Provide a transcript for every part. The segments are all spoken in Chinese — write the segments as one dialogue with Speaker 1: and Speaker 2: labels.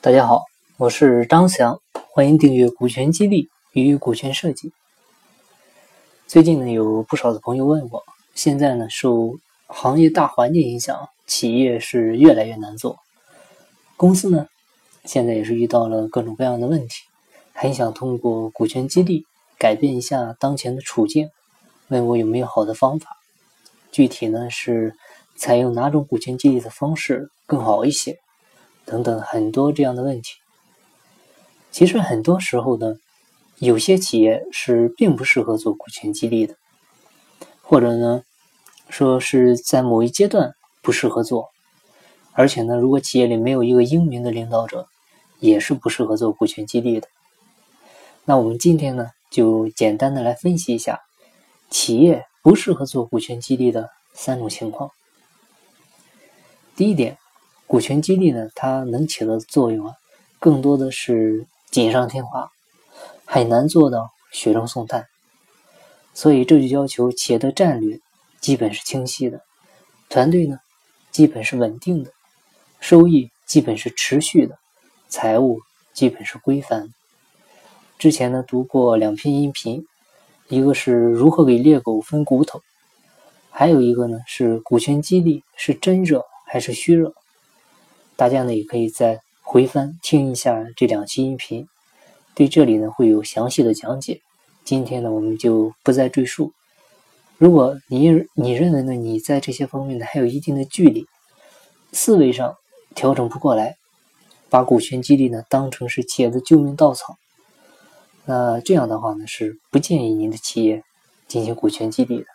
Speaker 1: 大家好，我是张翔，欢迎订阅股权激励与股权设计。最近呢，有不少的朋友问我，现在呢，受行业大环境影响，企业是越来越难做，公司呢，现在也是遇到了各种各样的问题，很想通过股权激励改变一下当前的处境，问我有没有好的方法？具体呢是采用哪种股权激励的方式更好一些？等等很多这样的问题，其实很多时候呢，有些企业是并不适合做股权激励的，或者呢，说是在某一阶段不适合做，而且呢，如果企业里没有一个英明的领导者，也是不适合做股权激励的。那我们今天呢，就简单的来分析一下企业不适合做股权激励的三种情况。第一点。股权激励呢，它能起到的作用啊，更多的是锦上添花，很难做到雪中送炭。所以这就要求企业的战略基本是清晰的，团队呢基本是稳定的，收益基本是持续的，财务基本是规范的。之前呢读过两篇音频，一个是如何给猎狗分骨头，还有一个呢是股权激励是真热还是虚热。大家呢也可以再回翻听一下这两期音频，对这里呢会有详细的讲解。今天呢我们就不再赘述。如果你你认为呢你在这些方面呢还有一定的距离，思维上调整不过来，把股权激励呢当成是企业的救命稻草，那这样的话呢是不建议您的企业进行股权激励的。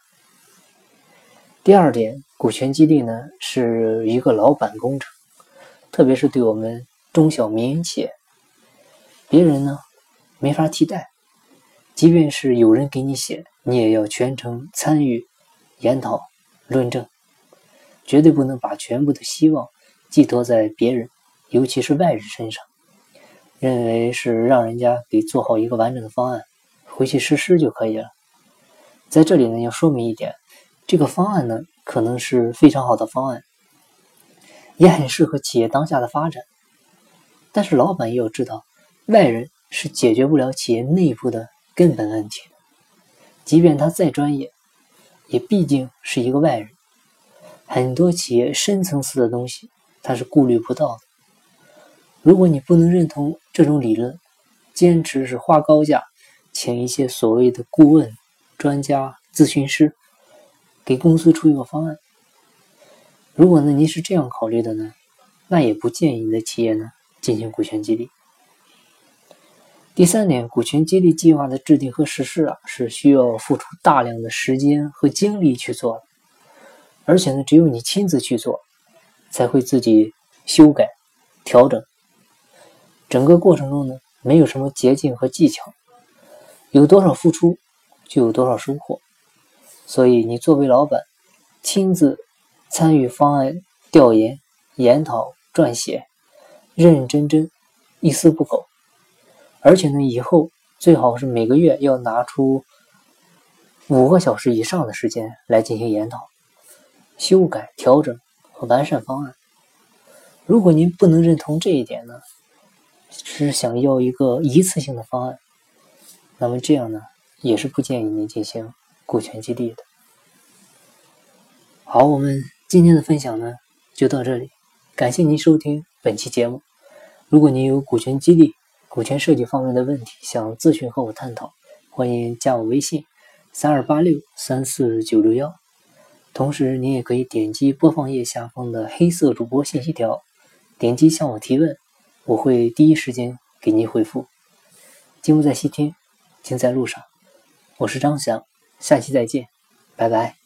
Speaker 1: 第二点，股权激励呢是一个老板工程。特别是对我们中小民营企业，别人呢没法替代，即便是有人给你写，你也要全程参与研讨论证，绝对不能把全部的希望寄托在别人，尤其是外人身上，认为是让人家给做好一个完整的方案，回去实施就可以了。在这里呢，要说明一点，这个方案呢可能是非常好的方案。也很适合企业当下的发展，但是老板也要知道，外人是解决不了企业内部的根本问题的。即便他再专业，也毕竟是一个外人。很多企业深层次的东西，他是顾虑不到的。如果你不能认同这种理论，坚持是花高价请一些所谓的顾问、专家、咨询师，给公司出一个方案。如果呢，您是这样考虑的呢，那也不建议你的企业呢进行股权激励。第三点，股权激励计划的制定和实施啊，是需要付出大量的时间和精力去做的，而且呢，只有你亲自去做，才会自己修改、调整。整个过程中呢，没有什么捷径和技巧，有多少付出，就有多少收获。所以，你作为老板，亲自。参与方案调研、研讨、撰写，认认真真，一丝不苟。而且呢，以后最好是每个月要拿出五个小时以上的时间来进行研讨、修改、调整和完善方案。如果您不能认同这一点呢，是想要一个一次性的方案，那么这样呢，也是不建议您进行股权激励的。好，我们。今天的分享呢，就到这里。感谢您收听本期节目。如果您有股权激励、股权设计方面的问题，想咨询和我探讨，欢迎加我微信：三二八六三四九六幺。同时，您也可以点击播放页下方的黑色主播信息条，点击向我提问，我会第一时间给您回复。金不在西天，金在路上。我是张翔，下期再见，拜拜。